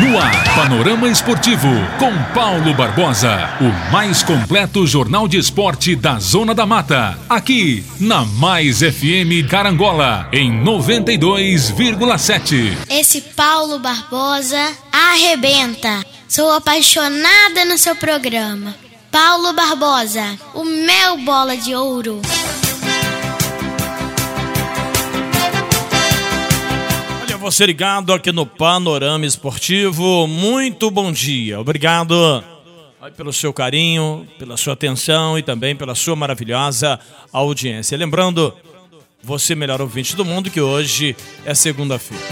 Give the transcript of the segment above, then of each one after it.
No ar, Panorama Esportivo, com Paulo Barbosa. O mais completo jornal de esporte da Zona da Mata. Aqui, na Mais FM Carangola, em 92,7. Esse Paulo Barbosa arrebenta. Sou apaixonada no seu programa. Paulo Barbosa, o meu bola de ouro. Você ligado aqui no Panorama Esportivo. Muito bom dia. Obrigado pelo seu carinho, pela sua atenção e também pela sua maravilhosa audiência. Lembrando, você melhor ouvinte do mundo, que hoje é segunda-feira.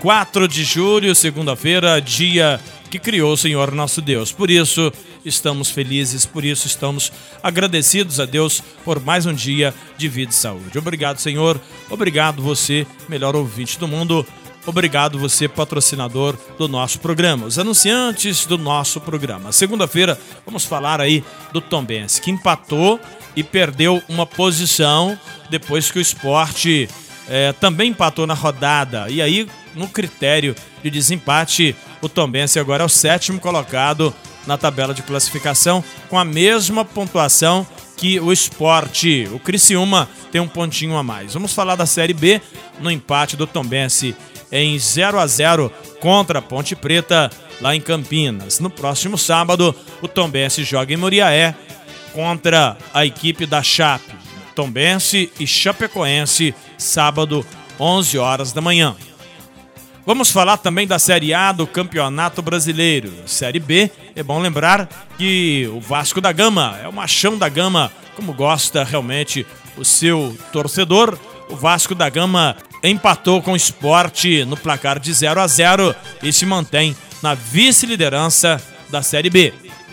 4 de julho, segunda-feira, dia que criou o Senhor nosso Deus. Por isso, estamos felizes, por isso estamos agradecidos a Deus por mais um dia de vida e saúde. Obrigado, Senhor. Obrigado você, melhor ouvinte do mundo. Obrigado você, patrocinador do nosso programa, os anunciantes do nosso programa. Segunda-feira vamos falar aí do Tombense, que empatou e perdeu uma posição depois que o esporte é, também empatou na rodada. E aí, no critério de desempate, o Tombense agora é o sétimo colocado na tabela de classificação, com a mesma pontuação que o esporte. O Criciúma tem um pontinho a mais. Vamos falar da Série B no empate do Tombense em 0 a 0 contra a Ponte Preta, lá em Campinas. No próximo sábado, o Tombense joga em Muriaé contra a equipe da Chape. Tombense e Chapecoense, sábado, 11 horas da manhã. Vamos falar também da Série A do Campeonato Brasileiro. Série B, é bom lembrar que o Vasco da Gama é o machão da Gama, como gosta realmente o seu torcedor. O Vasco da Gama empatou com o esporte no placar de 0 a 0 e se mantém na vice-liderança da Série B.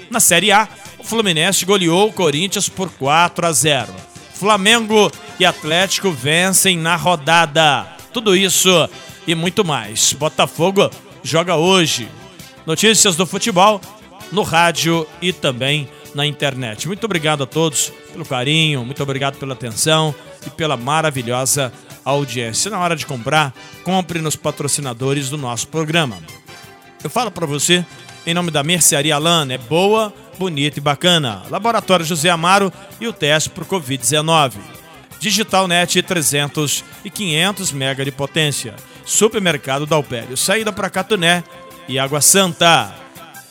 Na Série A, o Fluminense goleou o Corinthians por 4 a 0. Flamengo e Atlético vencem na rodada. Tudo isso e muito mais. Botafogo joga hoje. Notícias do futebol no rádio e também na internet. Muito obrigado a todos pelo carinho, muito obrigado pela atenção e pela maravilhosa audiência. Na hora de comprar, compre nos patrocinadores do nosso programa. Eu falo para você em nome da Mercearia Lana, é boa, bonita e bacana. Laboratório José Amaro e o teste para o Covid-19. Digital Net 300 e 500 mega de potência. Supermercado Dalpério, saída para Catuné e Água Santa.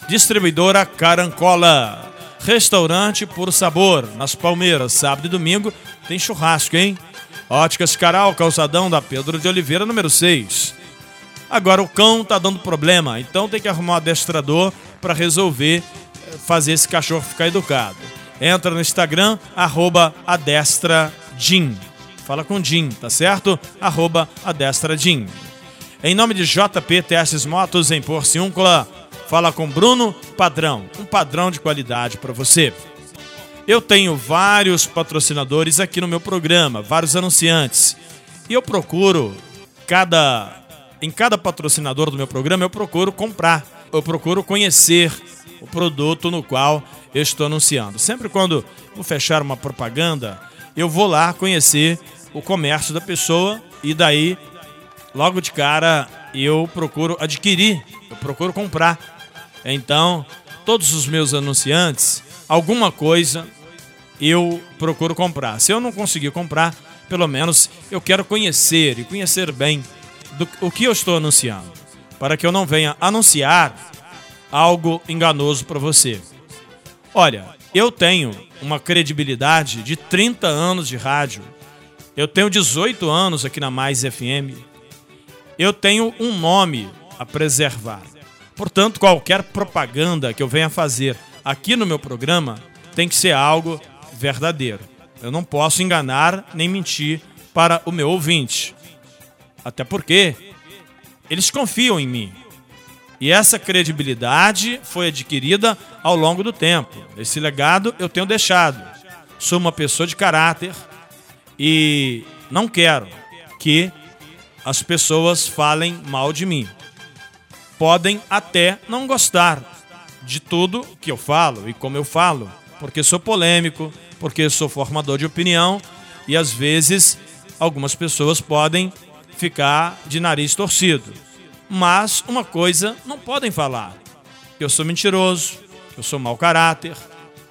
Distribuidora Carancola. Restaurante Por Sabor, nas Palmeiras, sábado e domingo tem churrasco, hein? Óticas Caral, calçadão da Pedro de Oliveira, número 6. Agora o cão tá dando problema, então tem que arrumar um adestrador para resolver eh, fazer esse cachorro ficar educado. Entra no Instagram, arroba adestradin. Fala com Jim, tá certo? Arroba adestradin. Em nome de JP Testes Motos em Porciúncula, fala com Bruno Padrão, um padrão de qualidade para você. Eu tenho vários patrocinadores aqui no meu programa, vários anunciantes. E eu procuro cada em cada patrocinador do meu programa eu procuro comprar, eu procuro conhecer o produto no qual eu estou anunciando. Sempre quando vou fechar uma propaganda, eu vou lá conhecer o comércio da pessoa e daí logo de cara eu procuro adquirir, eu procuro comprar. Então, todos os meus anunciantes alguma coisa eu procuro comprar. Se eu não conseguir comprar, pelo menos eu quero conhecer e conhecer bem do, o que eu estou anunciando, para que eu não venha anunciar algo enganoso para você. Olha, eu tenho uma credibilidade de 30 anos de rádio. Eu tenho 18 anos aqui na Mais FM. Eu tenho um nome a preservar. Portanto, qualquer propaganda que eu venha fazer aqui no meu programa tem que ser algo verdadeiro. Eu não posso enganar nem mentir para o meu ouvinte. Até porque eles confiam em mim. E essa credibilidade foi adquirida ao longo do tempo. Esse legado eu tenho deixado. sou uma pessoa de caráter e não quero que as pessoas falem mal de mim. Podem até não gostar de tudo que eu falo e como eu falo, porque sou polêmico, porque sou formador de opinião e às vezes algumas pessoas podem ficar de nariz torcido. Mas uma coisa não podem falar: que eu sou mentiroso, que eu sou mau caráter,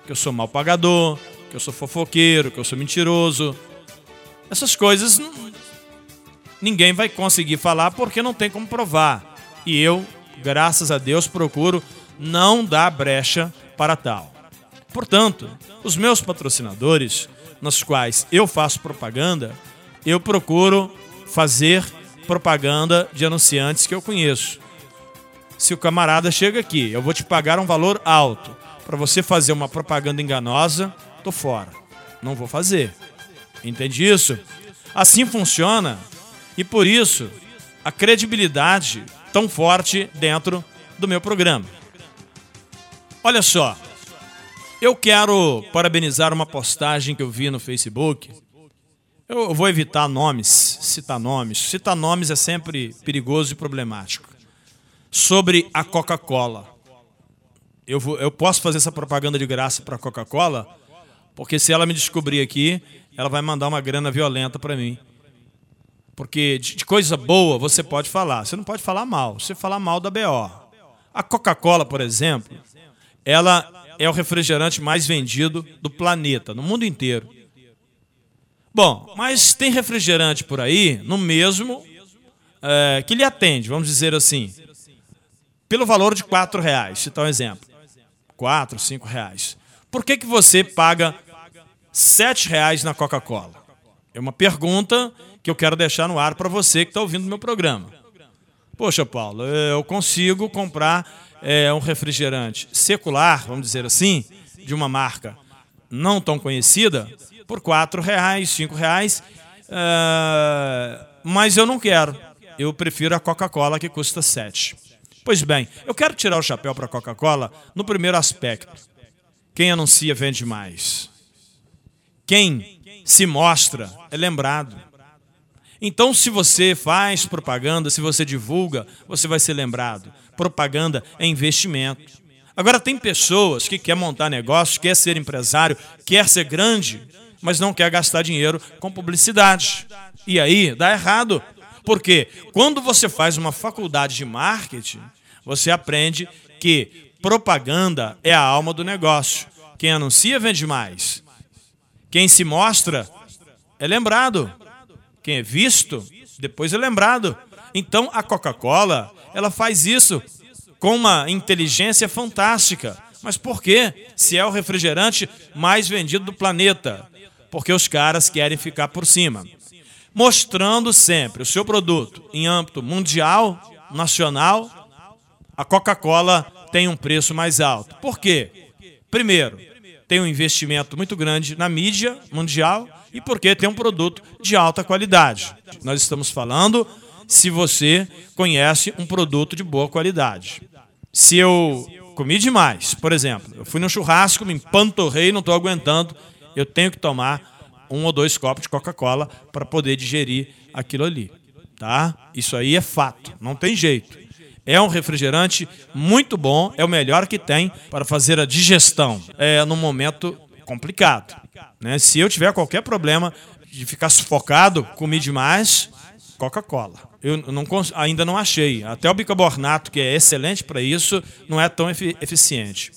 que eu sou mal pagador, que eu sou fofoqueiro, que eu sou mentiroso. Essas coisas ninguém vai conseguir falar porque não tem como provar. E eu, graças a Deus, procuro não dar brecha para tal. Portanto, os meus patrocinadores, nos quais eu faço propaganda, eu procuro fazer propaganda de anunciantes que eu conheço. Se o camarada chega aqui, eu vou te pagar um valor alto para você fazer uma propaganda enganosa, tô fora. Não vou fazer. Entende isso? Assim funciona e por isso a credibilidade tão forte dentro do meu programa. Olha só, eu quero parabenizar uma postagem que eu vi no Facebook. Eu vou evitar nomes, citar nomes. Citar nomes é sempre perigoso e problemático. Sobre a Coca-Cola. Eu, vou, eu posso fazer essa propaganda de graça para a Coca-Cola, porque se ela me descobrir aqui, ela vai mandar uma grana violenta para mim. Porque de, coisa boa você pode falar, você não pode falar mal. Você falar mal da BO. A Coca-Cola, por exemplo, ela é o refrigerante mais vendido do planeta, no mundo inteiro. Bom, mas tem refrigerante por aí, no mesmo, é, que lhe atende, vamos dizer assim, pelo valor de quatro reais, citar um exemplo. Quatro, cinco reais. Por que, que você paga sete reais na Coca-Cola? É uma pergunta que eu quero deixar no ar para você que está ouvindo o meu programa. Poxa, Paulo, eu consigo comprar é, um refrigerante secular, vamos dizer assim, de uma marca não tão conhecida, por quatro reais, cinco reais, é, mas eu não quero. Eu prefiro a Coca-Cola que custa sete. Pois bem, eu quero tirar o chapéu para a Coca-Cola no primeiro aspecto. Quem anuncia vende mais. Quem se mostra é lembrado. Então, se você faz propaganda, se você divulga, você vai ser lembrado. Propaganda é investimento. Agora, tem pessoas que quer montar negócio, quer ser empresário, quer ser grande, mas não quer gastar dinheiro com publicidade. E aí dá errado. Porque quando você faz uma faculdade de marketing, você aprende que propaganda é a alma do negócio. Quem anuncia vende mais. Quem se mostra é lembrado. Quem é visto, depois é lembrado. Então a Coca-Cola, ela faz isso com uma inteligência fantástica. Mas por quê? Se é o refrigerante mais vendido do planeta. Porque os caras querem ficar por cima. Mostrando sempre o seu produto em âmbito mundial, nacional, a Coca-Cola tem um preço mais alto. Por quê? Primeiro, tem um investimento muito grande na mídia mundial e porque tem um produto de alta qualidade. Nós estamos falando se você conhece um produto de boa qualidade. Se eu comi demais, por exemplo, eu fui no churrasco, me empanturrei, não estou aguentando, eu tenho que tomar um ou dois copos de Coca-Cola para poder digerir aquilo ali. Tá? Isso aí é fato, não tem jeito. É um refrigerante muito bom, é o melhor que tem para fazer a digestão é, num momento complicado. Né? Se eu tiver qualquer problema de ficar sufocado, comi demais, Coca-Cola. Eu não, ainda não achei. Até o bicarbonato, que é excelente para isso, não é tão eficiente.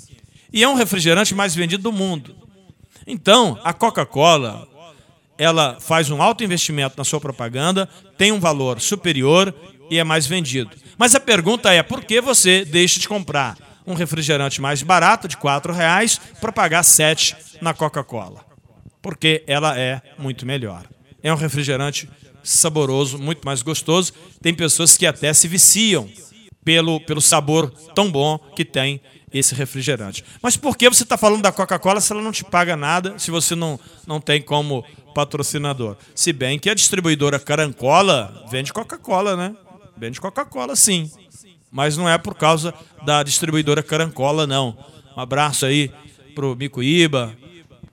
E é um refrigerante mais vendido do mundo. Então, a Coca-Cola, ela faz um alto investimento na sua propaganda, tem um valor superior e é mais vendido. Mas a pergunta é, por que você deixa de comprar um refrigerante mais barato, de R$ reais, para pagar sete na Coca-Cola? Porque ela é muito melhor. É um refrigerante saboroso, muito mais gostoso. Tem pessoas que até se viciam pelo, pelo sabor tão bom que tem esse refrigerante. Mas por que você está falando da Coca-Cola se ela não te paga nada, se você não, não tem como patrocinador? Se bem que a distribuidora Carancola vende Coca-Cola, né? Vende Coca-Cola, sim. Mas não é por causa da distribuidora Carancola, não. Um abraço aí pro Micoíba,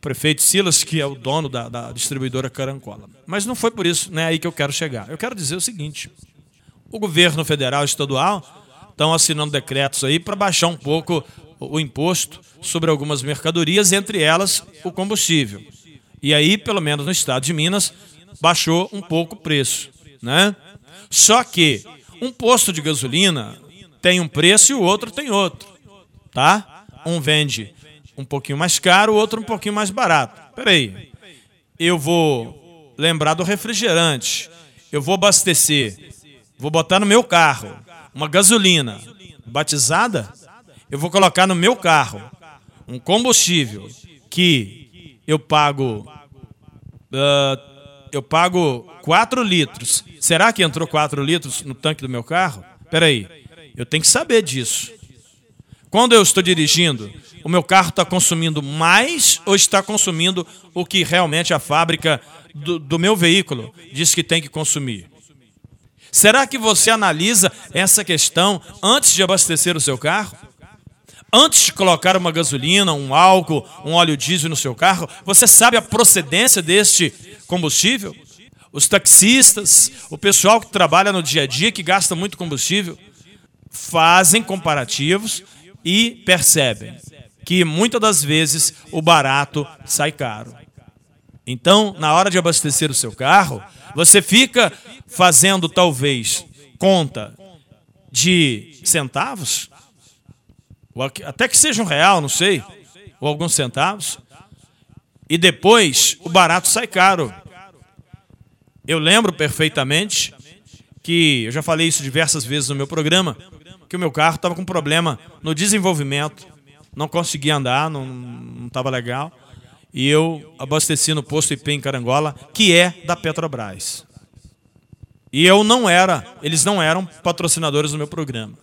prefeito Silas, que é o dono da, da distribuidora Carancola. Mas não foi por isso, né, aí que eu quero chegar. Eu quero dizer o seguinte: o governo federal e estadual estão assinando decretos aí para baixar um pouco o imposto sobre algumas mercadorias, entre elas o combustível. E aí, pelo menos no estado de Minas, baixou um pouco o preço, né? Só que um posto de gasolina tem um preço e o outro tem outro, tá? Um vende um pouquinho mais caro, o outro um pouquinho mais barato. Peraí, eu vou lembrar do refrigerante, eu vou abastecer, vou botar no meu carro uma gasolina batizada, eu vou colocar no meu carro um combustível que eu pago uh, eu pago 4 litros. Será que entrou 4 litros no tanque do meu carro? Peraí, eu tenho que saber disso. Quando eu estou dirigindo, o meu carro está consumindo mais ou está consumindo o que realmente a fábrica do, do meu veículo diz que tem que consumir? Será que você analisa essa questão antes de abastecer o seu carro? Antes de colocar uma gasolina, um álcool, um óleo diesel no seu carro, você sabe a procedência deste combustível? Os taxistas, o pessoal que trabalha no dia a dia, que gasta muito combustível, fazem comparativos e percebem que muitas das vezes o barato sai caro. Então, na hora de abastecer o seu carro, você fica fazendo talvez conta de centavos, até que seja um real, não sei, ou alguns centavos, e depois o barato sai caro. Eu lembro perfeitamente que eu já falei isso diversas vezes no meu programa, que o meu carro estava com problema no desenvolvimento, não conseguia andar, não estava legal. E eu abasteci no posto IP em Carangola, que é da Petrobras. E eu não era, eles não eram patrocinadores do meu programa.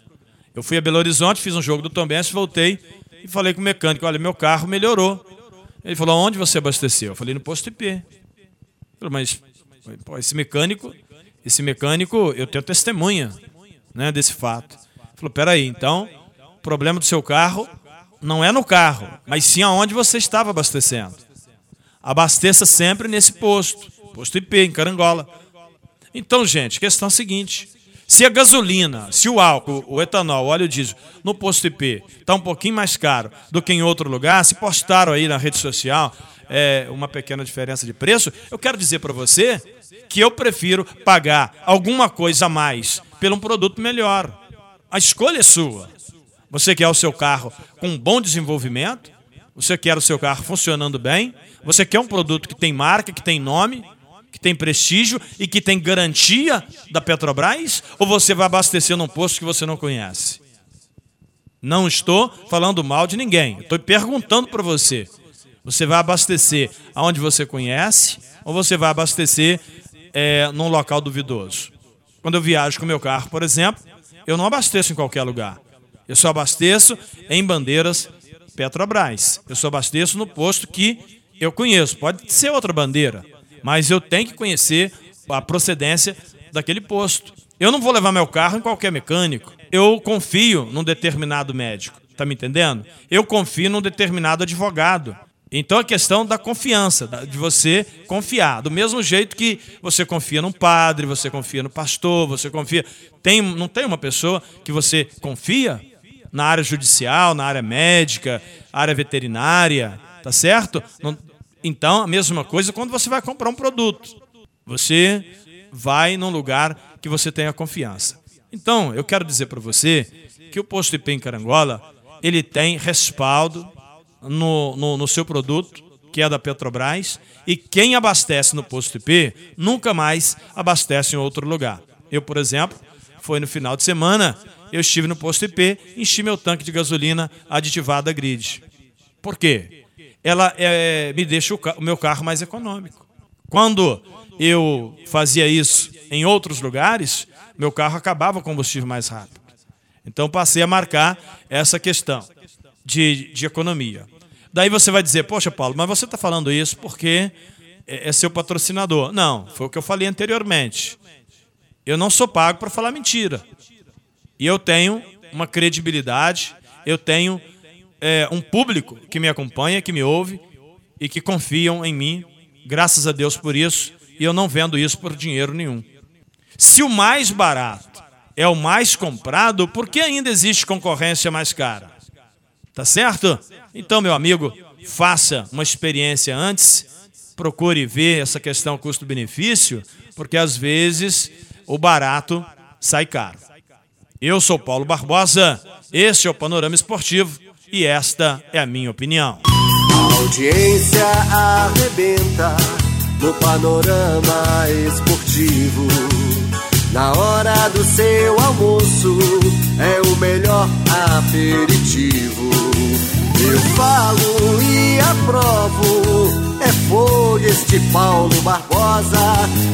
Eu fui a Belo Horizonte, fiz um jogo do Tom Benz, voltei e falei com o mecânico, olha, meu carro melhorou. Ele falou, onde você abasteceu? Eu falei, no posto IP. Ele falou, mas pô, esse mecânico, esse mecânico, eu tenho testemunha né, desse fato. Falou, peraí, então, o problema do seu carro não é no carro, mas sim aonde você estava abastecendo. Abasteça sempre nesse posto, posto IP, em Carangola. Então, gente, questão é seguinte: se a gasolina, se o álcool, o etanol, o óleo diesel no posto IP está um pouquinho mais caro do que em outro lugar, se postaram aí na rede social é, uma pequena diferença de preço, eu quero dizer para você que eu prefiro pagar alguma coisa a mais por um produto melhor. A escolha é sua. Você quer o seu carro com um bom desenvolvimento? Você quer o seu carro funcionando bem? Você quer um produto que tem marca, que tem nome, que tem prestígio e que tem garantia da Petrobras? Ou você vai abastecer num posto que você não conhece? Não estou falando mal de ninguém. Estou perguntando para você. Você vai abastecer aonde você conhece ou você vai abastecer é, num local duvidoso? Quando eu viajo com meu carro, por exemplo, eu não abasteço em qualquer lugar. Eu só abasteço em bandeiras Petrobras. Eu só abasteço no posto que eu conheço. Pode ser outra bandeira, mas eu tenho que conhecer a procedência daquele posto. Eu não vou levar meu carro em qualquer mecânico. Eu confio num determinado médico. Tá me entendendo? Eu confio num determinado advogado. Então a questão da confiança, de você confiar. Do mesmo jeito que você confia num padre, você confia no pastor, você confia. Tem, não tem uma pessoa que você confia? na área judicial, na área médica, área veterinária, tá certo? Então, a mesma coisa quando você vai comprar um produto. Você vai num lugar que você tenha confiança. Então, eu quero dizer para você que o posto IP em Carangola, ele tem respaldo no, no, no seu produto, que é da Petrobras, e quem abastece no posto IP nunca mais abastece em outro lugar. Eu, por exemplo, foi no final de semana eu estive no posto IP, enchi meu tanque de gasolina aditivada grid. Por quê? Ela é, me deixa o, o meu carro mais econômico. Quando eu fazia isso em outros lugares, meu carro acabava o combustível mais rápido. Então passei a marcar essa questão de, de economia. Daí você vai dizer, poxa, Paulo, mas você está falando isso porque é, é seu patrocinador. Não, foi o que eu falei anteriormente. Eu não sou pago para falar mentira. E eu tenho uma credibilidade, eu tenho é, um público que me acompanha, que me ouve, e que confiam em mim, graças a Deus por isso, e eu não vendo isso por dinheiro nenhum. Se o mais barato é o mais comprado, por que ainda existe concorrência mais cara? Tá certo? Então, meu amigo, faça uma experiência antes, procure ver essa questão custo-benefício, porque às vezes o barato sai caro. Eu sou Paulo Barbosa, este é o Panorama Esportivo e esta é a minha opinião. A audiência arrebenta no panorama esportivo. Na hora do seu almoço é o melhor aperitivo. Eu falo e aprovo, é fogo este Paulo Barbosa.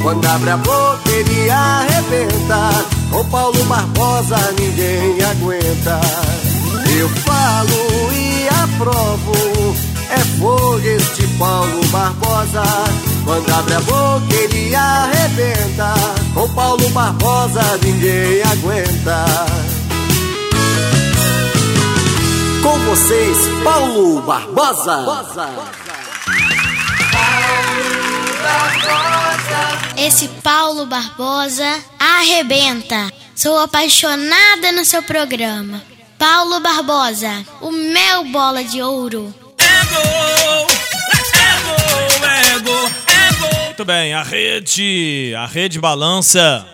Quando abre a boca ele arrebenta, com Paulo Barbosa ninguém aguenta. Eu falo e aprovo, é fogo este Paulo Barbosa. Quando abre a boca ele arrebenta, com Paulo Barbosa ninguém aguenta. Com vocês, Paulo Barbosa. Esse Paulo Barbosa arrebenta. Sou apaixonada no seu programa. Paulo Barbosa, o meu bola de ouro. Muito bem, a rede, a rede balança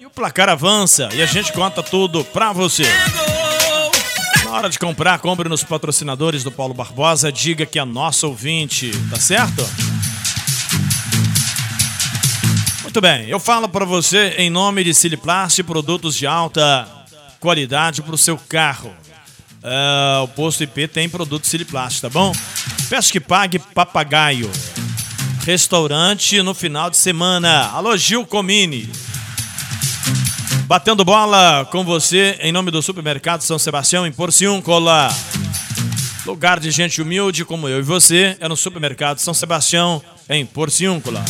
e o placar avança e a gente conta tudo pra você. Na hora de comprar, compre nos patrocinadores do Paulo Barbosa, diga que é nosso ouvinte, tá certo? Muito bem, eu falo para você em nome de Siliplast, produtos de alta qualidade para o seu carro. É, o posto IP tem produto Siliplast, tá bom? Peço que pague papagaio. Restaurante no final de semana. Alô, Gil Comini. Batendo bola com você em nome do Supermercado São Sebastião em Porciúncula. Lugar de gente humilde como eu e você é no Supermercado São Sebastião em Porciúncula.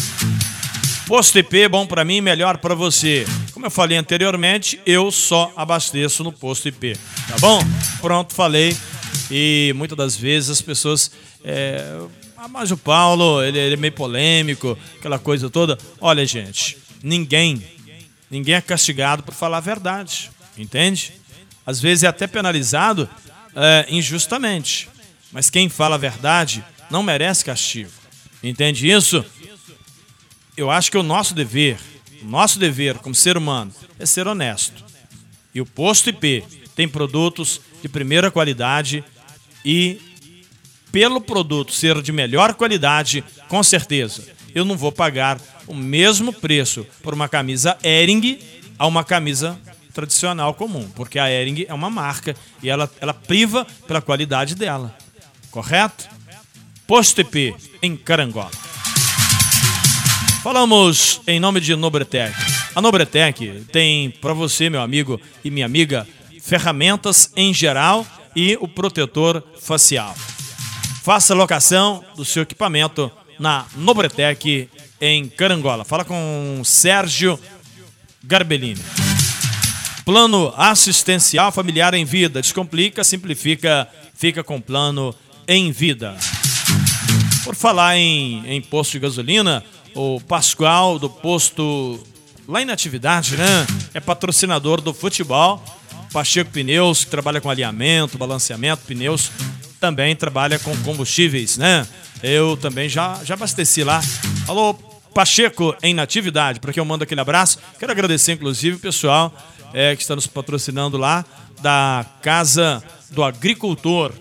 Posto IP, bom para mim, melhor para você. Como eu falei anteriormente, eu só abasteço no posto IP, tá bom? Pronto, falei. E muitas das vezes as pessoas. É... Ah, mas o Paulo, ele, ele é meio polêmico, aquela coisa toda. Olha, gente, ninguém, ninguém é castigado por falar a verdade, entende? Às vezes é até penalizado é, injustamente. Mas quem fala a verdade não merece castigo. Entende isso? Eu acho que o nosso dever, o nosso dever como ser humano, é ser honesto. E o posto IP tem produtos de primeira qualidade e pelo produto ser de melhor qualidade, com certeza, eu não vou pagar o mesmo preço por uma camisa Ering a uma camisa tradicional comum, porque a Ering é uma marca e ela, ela priva pela qualidade dela. Correto? Posto IP em Carangola. Falamos em nome de Nobretec. A Nobretec tem para você, meu amigo e minha amiga, ferramentas em geral e o protetor facial. Faça locação do seu equipamento na Nobretec em Carangola. Fala com Sérgio Garbellini. Plano assistencial familiar em vida. Descomplica, simplifica, fica com plano em vida. Por falar em, em posto de gasolina, o Pascoal do posto lá em atividade, né? É patrocinador do futebol. Pacheco Pneus, que trabalha com alinhamento, balanceamento, pneus, também trabalha com combustíveis, né? Eu também já, já abasteci lá. Alô, Pacheco em Natividade, para quem eu mando aquele abraço. Quero agradecer, inclusive, o pessoal é, que está nos patrocinando lá da Casa do Agricultor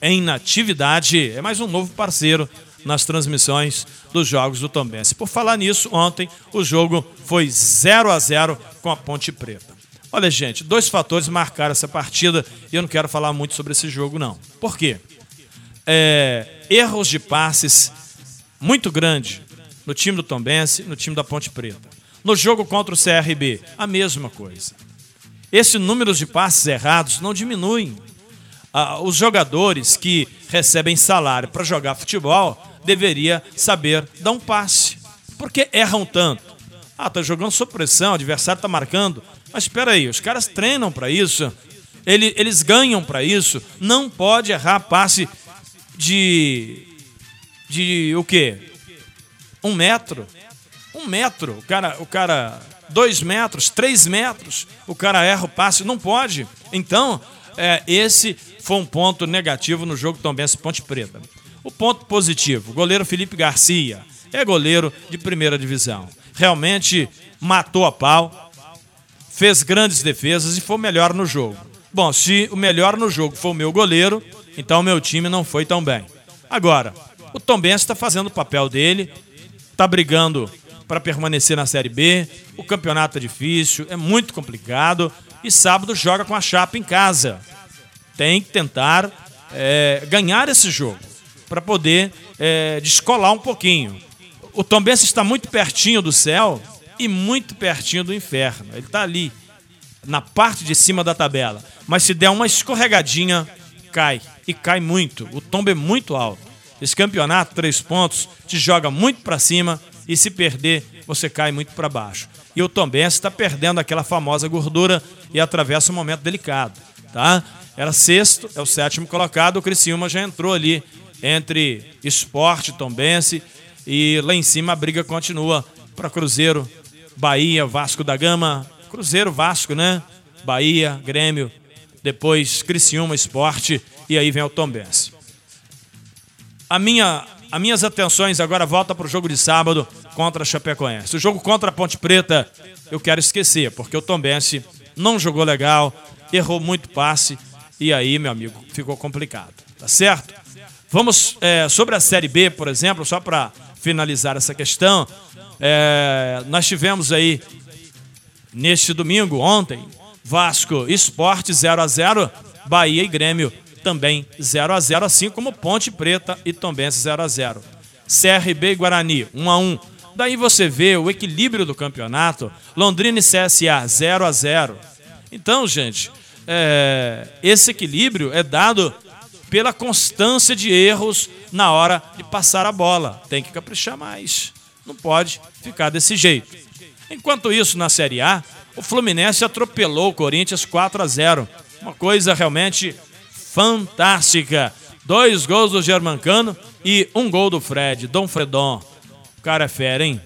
em Natividade. É mais um novo parceiro nas transmissões dos jogos do Tombense. Por falar nisso, ontem o jogo foi 0 a 0 com a Ponte Preta. Olha, gente, dois fatores marcaram essa partida e eu não quero falar muito sobre esse jogo, não. Por quê? É, erros de passes muito grande no time do Tombense, no time da Ponte Preta. No jogo contra o CRB, a mesma coisa. Esse número de passes errados não diminui. Ah, os jogadores que recebem salário para jogar futebol deveria saber dar um passe. Por que erram tanto? Ah, tá jogando sob pressão, o adversário tá marcando. Mas espera aí, os caras treinam para isso. Eles, eles ganham para isso. Não pode errar passe de de o quê? Um metro. Um metro. O cara, o cara, dois metros, três metros. O cara erra o passe. Não pode. Então, é, esse foi um ponto negativo no jogo Tom Benz Ponte Preta. O ponto positivo, o goleiro Felipe Garcia é goleiro de primeira divisão. Realmente matou a pau, fez grandes defesas e foi o melhor no jogo. Bom, se o melhor no jogo foi o meu goleiro, então o meu time não foi tão bem. Agora, o Tom Benz está fazendo o papel dele, está brigando para permanecer na Série B. O campeonato é difícil, é muito complicado e sábado joga com a chapa em casa. Tem que tentar é, ganhar esse jogo para poder é, descolar um pouquinho. O Tom Benz está muito pertinho do céu e muito pertinho do inferno. Ele está ali, na parte de cima da tabela. Mas se der uma escorregadinha, cai. E cai muito. O tombo é muito alto. Esse campeonato, três pontos, te joga muito para cima e se perder, você cai muito para baixo. E o Tom Benz está perdendo aquela famosa gordura e atravessa um momento delicado, tá? Era sexto, é o sétimo colocado, o Criciúma já entrou ali entre esporte, Tom Benz e lá em cima a briga continua para Cruzeiro, Bahia, Vasco da Gama, Cruzeiro, Vasco, né? Bahia, Grêmio, depois Criciúma, Esporte e aí vem o Tom Benz. A minha, as minhas atenções agora voltam para o jogo de sábado contra a Chapecoense. O jogo contra a Ponte Preta eu quero esquecer, porque o Tom Benz não jogou legal, errou muito passe e aí, meu amigo, ficou complicado, tá certo? Vamos é, sobre a Série B, por exemplo, só para finalizar essa questão. É, nós tivemos aí neste domingo, ontem, Vasco Esporte 0 a 0 Bahia e Grêmio também 0 a 0 assim como Ponte Preta e Tombense 0 a 0 CRB e Guarani 1 a 1 Daí você vê o equilíbrio do campeonato, Londrina e CSA 0 a 0 Então, gente, é, esse equilíbrio é dado pela constância de erros na hora de passar a bola. Tem que caprichar mais. Não pode ficar desse jeito. Enquanto isso, na Série A, o Fluminense atropelou o Corinthians 4 a 0. Uma coisa realmente fantástica. Dois gols do Germancano e um gol do Fred, Dom Fredon. O cara é fera, hein?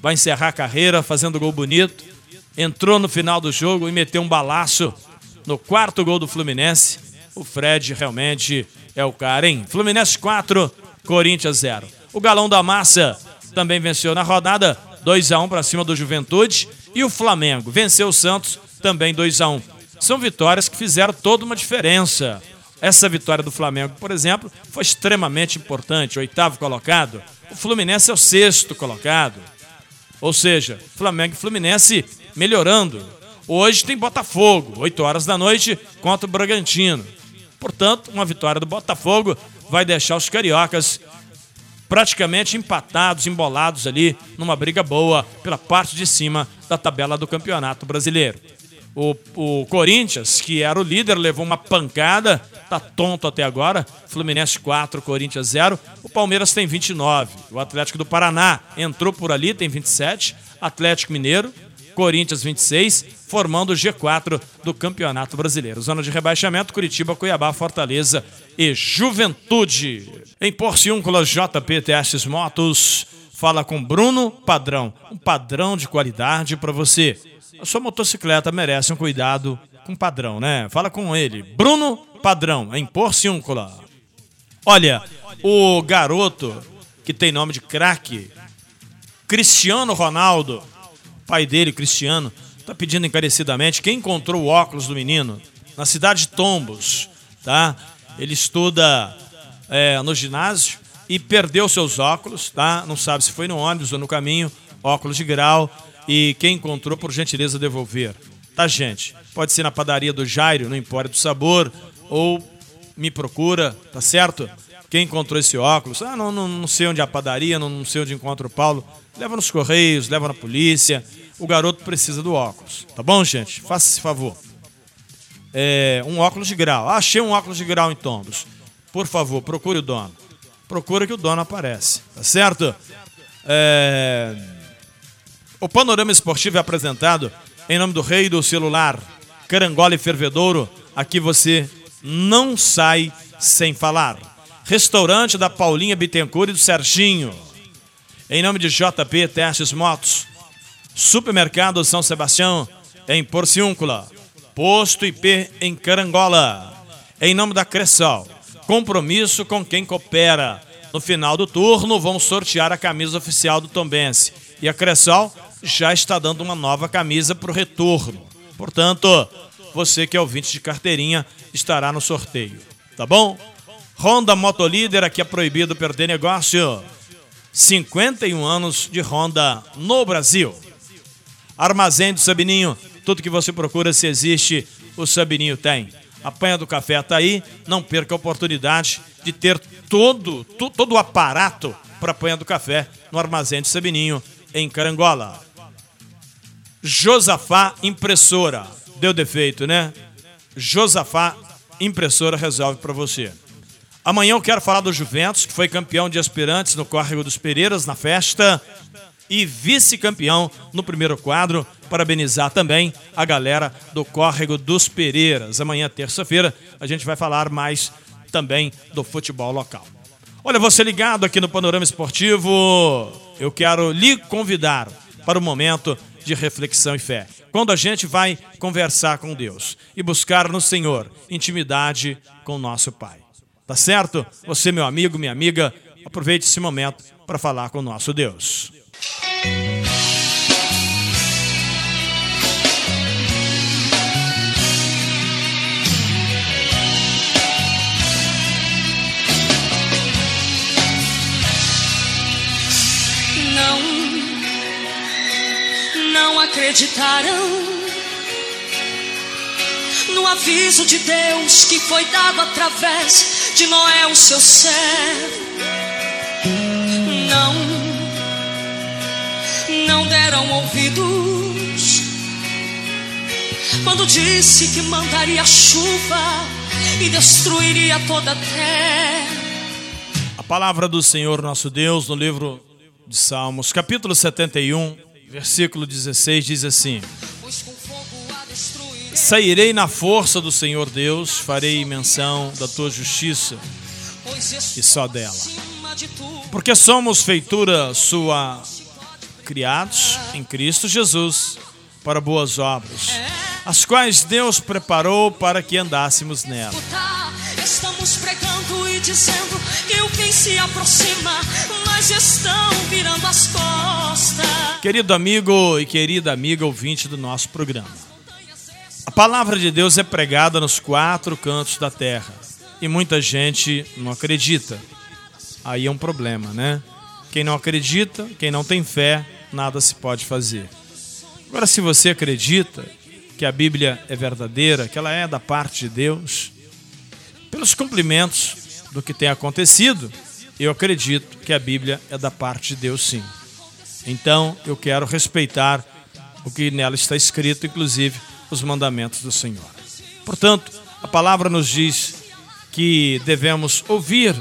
Vai encerrar a carreira fazendo gol bonito. Entrou no final do jogo e meteu um balaço no quarto gol do Fluminense. O Fred realmente é o cara, hein? Fluminense 4, Corinthians 0. O Galão da Massa também venceu na rodada 2 a 1 para cima do Juventude e o Flamengo venceu o Santos também 2 a 1. São vitórias que fizeram toda uma diferença. Essa vitória do Flamengo, por exemplo, foi extremamente importante. Oitavo colocado. O Fluminense é o sexto colocado. Ou seja, Flamengo e Fluminense melhorando. Hoje tem Botafogo, 8 horas da noite, contra o Bragantino. Portanto, uma vitória do Botafogo vai deixar os cariocas praticamente empatados, embolados ali numa briga boa pela parte de cima da tabela do Campeonato Brasileiro. O, o Corinthians, que era o líder, levou uma pancada, tá tonto até agora. Fluminense 4, Corinthians 0. O Palmeiras tem 29. O Atlético do Paraná entrou por ali, tem 27. Atlético Mineiro, Corinthians 26, formando o G4 do Campeonato Brasileiro. Zona de rebaixamento: Curitiba, Cuiabá, Fortaleza e Juventude. Em Porciúncula, JP Testes Motos. Fala com Bruno Padrão, um padrão de qualidade para você. A sua motocicleta merece um cuidado com padrão, né? Fala com ele. Bruno Padrão, em Porciúncula. Olha, o garoto que tem nome de craque, Cristiano Ronaldo, pai dele, Cristiano, está pedindo encarecidamente. Quem encontrou o óculos do menino? Na cidade de Tombos, tá? Ele estuda é, no ginásio e perdeu seus óculos, tá? Não sabe se foi no ônibus ou no caminho, óculos de grau. E quem encontrou, por gentileza, devolver. Tá, gente? Pode ser na padaria do Jairo, no Empório do Sabor, ou me procura, tá certo? Quem encontrou esse óculos? Ah, não, não, não sei onde é a padaria, não, não sei onde encontra o Paulo. Leva nos correios, leva na polícia. O garoto precisa do óculos. Tá bom, gente? Faça esse favor. É, um óculos de grau. Ah, achei um óculos de grau em tombos. Por favor, procure o dono. Procura que o dono aparece. Tá certo? É... O panorama esportivo é apresentado em nome do rei do celular, Carangola e Fervedouro. Aqui você não sai sem falar. restaurante da Paulinha Bittencourt e do Serginho. Em nome de JP Testes Motos, Supermercado São Sebastião, em Porciúncula, Posto IP em Carangola. Em nome da Cressol, compromisso com quem coopera. No final do turno, vamos sortear a camisa oficial do Tombense. E a Cressol já está dando uma nova camisa para o retorno. Portanto, você que é ouvinte de carteirinha estará no sorteio. Tá bom? Honda Motolíder, aqui é proibido perder negócio. 51 anos de Honda no Brasil. Armazém do Sabininho, tudo que você procura, se existe, o Sabininho tem. A panha do café está aí, não perca a oportunidade de ter todo, todo o aparato para a panha do café no Armazém do Sabininho, em Carangola. Josafá Impressora. Deu defeito, né? Josafá Impressora resolve para você. Amanhã eu quero falar do Juventus, que foi campeão de aspirantes no Córrego dos Pereiras na festa e vice-campeão no primeiro quadro. Parabenizar também a galera do Córrego dos Pereiras. Amanhã, terça-feira, a gente vai falar mais também do futebol local. Olha, você ligado aqui no Panorama Esportivo, eu quero lhe convidar para o momento de reflexão e fé. Quando a gente vai conversar com Deus e buscar no Senhor intimidade com nosso Pai. Tá certo? Você, meu amigo, minha amiga, aproveite esse momento para falar com o nosso Deus. Não, não acreditaram no aviso de Deus que foi dado através de Noé, o seu servo. Não, ouvidos quando disse que mandaria chuva e destruiria toda a terra. A palavra do Senhor nosso Deus no livro de Salmos, capítulo 71, versículo 16, diz assim: Sairei na força do Senhor Deus, farei menção da tua justiça e só dela. Porque somos feitura sua, criados em Cristo Jesus para boas obras, as quais Deus preparou para que andássemos nela. Estamos pregando e dizendo que o quem se aproxima, mas estão virando as costas. Querido amigo e querida amiga ouvinte do nosso programa. A palavra de Deus é pregada nos quatro cantos da terra e muita gente não acredita. Aí é um problema, né? Quem não acredita, quem não tem fé, nada se pode fazer. Agora, se você acredita que a Bíblia é verdadeira, que ela é da parte de Deus, pelos cumprimentos do que tem acontecido, eu acredito que a Bíblia é da parte de Deus sim. Então, eu quero respeitar o que nela está escrito, inclusive os mandamentos do Senhor. Portanto, a palavra nos diz que devemos ouvir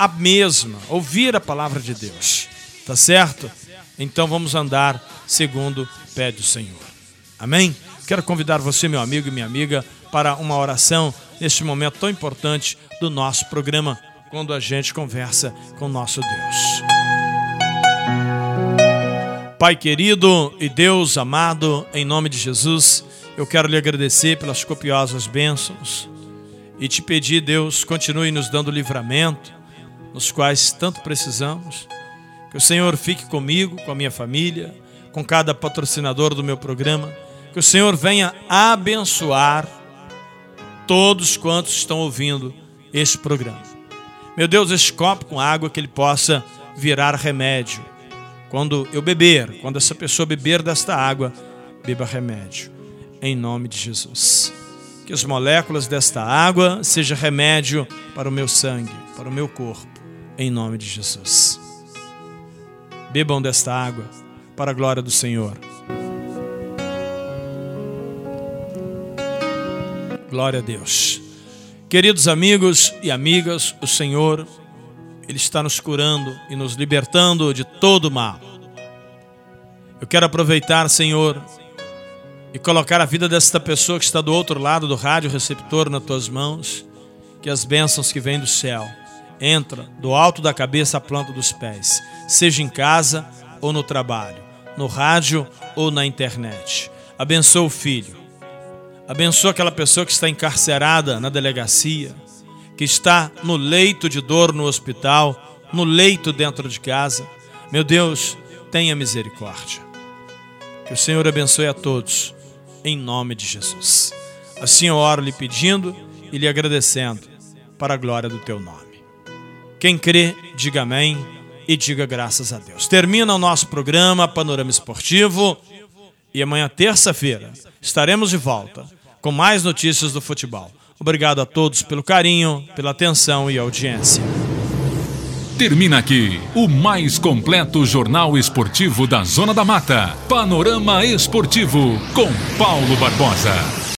a mesma, ouvir a palavra de Deus. Tá certo? Então vamos andar segundo pede o Senhor. Amém? Quero convidar você, meu amigo e minha amiga, para uma oração neste momento tão importante do nosso programa, quando a gente conversa com nosso Deus. Pai querido e Deus amado, em nome de Jesus, eu quero lhe agradecer pelas copiosas bênçãos e te pedir, Deus, continue nos dando livramento, nos quais tanto precisamos. Que o Senhor fique comigo, com a minha família, com cada patrocinador do meu programa. Que o Senhor venha abençoar todos quantos estão ouvindo este programa. Meu Deus, este copo com água que ele possa virar remédio quando eu beber, quando essa pessoa beber desta água, beba remédio. Em nome de Jesus. Que as moléculas desta água sejam remédio para o meu sangue, para o meu corpo. Em nome de Jesus. Bebam desta água para a glória do Senhor. Glória a Deus. Queridos amigos e amigas, o Senhor ele está nos curando e nos libertando de todo mal. Eu quero aproveitar, Senhor, e colocar a vida desta pessoa que está do outro lado do rádio receptor nas tuas mãos, que as bênçãos que vêm do céu entra do alto da cabeça à planta dos pés, seja em casa ou no trabalho, no rádio ou na internet. Abençoa o filho. Abençoa aquela pessoa que está encarcerada na delegacia, que está no leito de dor no hospital, no leito dentro de casa. Meu Deus, tenha misericórdia. Que o Senhor abençoe a todos, em nome de Jesus. Assim eu oro lhe pedindo e lhe agradecendo, para a glória do teu nome. Quem crê, diga amém e diga graças a Deus. Termina o nosso programa Panorama Esportivo e amanhã, terça-feira, estaremos de volta com mais notícias do futebol. Obrigado a todos pelo carinho, pela atenção e audiência. Termina aqui o mais completo jornal esportivo da Zona da Mata. Panorama Esportivo com Paulo Barbosa.